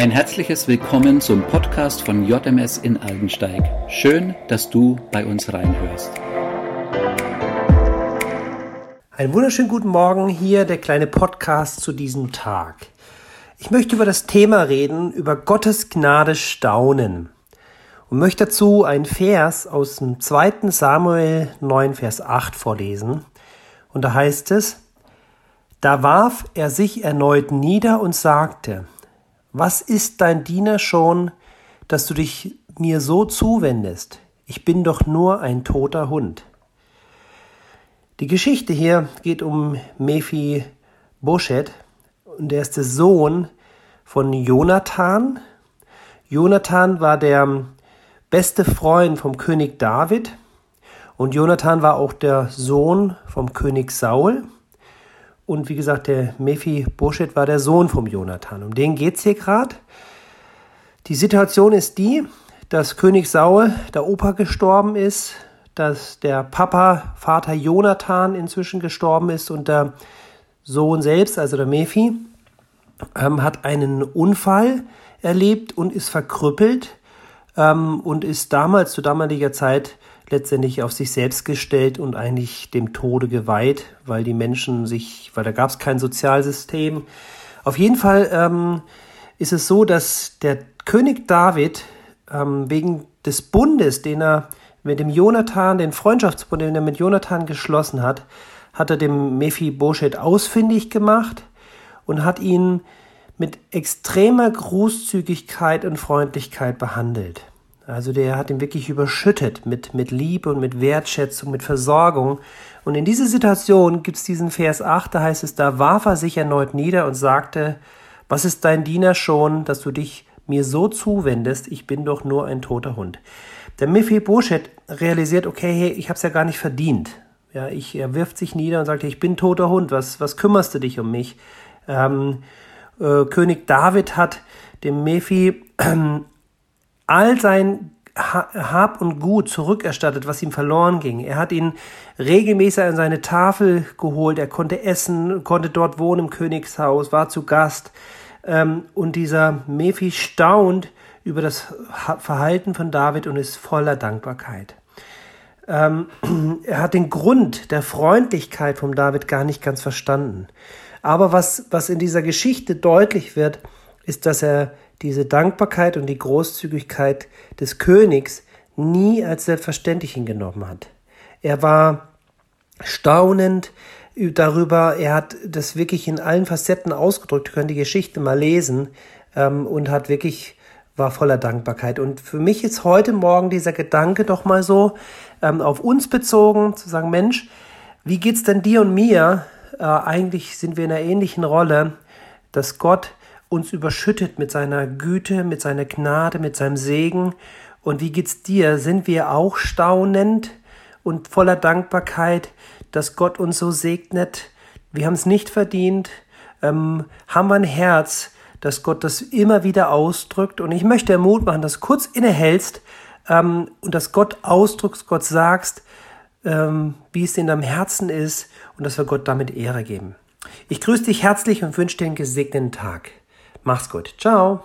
Ein herzliches Willkommen zum Podcast von JMS in Aldensteig. Schön, dass du bei uns reinhörst. Einen wunderschönen guten Morgen, hier der kleine Podcast zu diesem Tag. Ich möchte über das Thema reden, über Gottes Gnade staunen. Und möchte dazu einen Vers aus dem 2. Samuel 9, Vers 8 vorlesen. Und da heißt es, da warf er sich erneut nieder und sagte, was ist dein Diener schon, dass du dich mir so zuwendest? Ich bin doch nur ein toter Hund. Die Geschichte hier geht um Mephi Boschet und er ist der Sohn von Jonathan. Jonathan war der beste Freund vom König David und Jonathan war auch der Sohn vom König Saul. Und wie gesagt, der Mephi Boschet war der Sohn vom Jonathan. Um den geht es hier gerade. Die Situation ist die, dass König Saul, der Opa, gestorben ist, dass der Papa, Vater Jonathan inzwischen gestorben ist und der Sohn selbst, also der Mephi, ähm, hat einen Unfall erlebt und ist verkrüppelt ähm, und ist damals, zu damaliger Zeit, letztendlich auf sich selbst gestellt und eigentlich dem Tode geweiht, weil die Menschen sich, weil da gab es kein Sozialsystem. Auf jeden Fall ähm, ist es so, dass der König David ähm, wegen des Bundes, den er mit dem Jonathan, den Freundschaftsbund, den er mit Jonathan geschlossen hat, hat er dem Mephibosheth ausfindig gemacht und hat ihn mit extremer Großzügigkeit und Freundlichkeit behandelt. Also der hat ihn wirklich überschüttet mit, mit Liebe und mit Wertschätzung, mit Versorgung. Und in dieser Situation gibt es diesen Vers 8, da heißt es, da warf er sich erneut nieder und sagte, was ist dein Diener schon, dass du dich mir so zuwendest, ich bin doch nur ein toter Hund. Der Mephibosheth realisiert, okay, hey, ich habe es ja gar nicht verdient. Ja, ich, er wirft sich nieder und sagt, ich bin toter Hund, was, was kümmerst du dich um mich? Ähm, äh, König David hat dem Mephi all sein Hab und Gut zurückerstattet, was ihm verloren ging. Er hat ihn regelmäßig an seine Tafel geholt. Er konnte essen, konnte dort wohnen im Königshaus, war zu Gast. Ähm, und dieser Mephi staunt über das Verhalten von David und ist voller Dankbarkeit. Ähm, er hat den Grund der Freundlichkeit von David gar nicht ganz verstanden. Aber was, was in dieser Geschichte deutlich wird, ist, dass er diese Dankbarkeit und die Großzügigkeit des Königs nie als selbstverständlich hingenommen hat. Er war staunend darüber, er hat das wirklich in allen Facetten ausgedrückt, ihr könnt die Geschichte mal lesen ähm, und hat wirklich, war voller Dankbarkeit. Und für mich ist heute Morgen dieser Gedanke doch mal so ähm, auf uns bezogen, zu sagen, Mensch, wie geht's denn dir und mir? Äh, eigentlich sind wir in einer ähnlichen Rolle, dass Gott uns überschüttet mit seiner Güte, mit seiner Gnade, mit seinem Segen. Und wie geht's dir? Sind wir auch staunend und voller Dankbarkeit, dass Gott uns so segnet? Wir haben es nicht verdient, ähm, haben wir ein Herz, dass Gott das immer wieder ausdrückt. Und ich möchte Mut machen, dass du kurz innehältst ähm, und dass Gott ausdrückst, Gott sagst, ähm, wie es in deinem Herzen ist und dass wir Gott damit Ehre geben. Ich grüße dich herzlich und wünsche dir einen gesegneten Tag. Mach's gut. Ciao.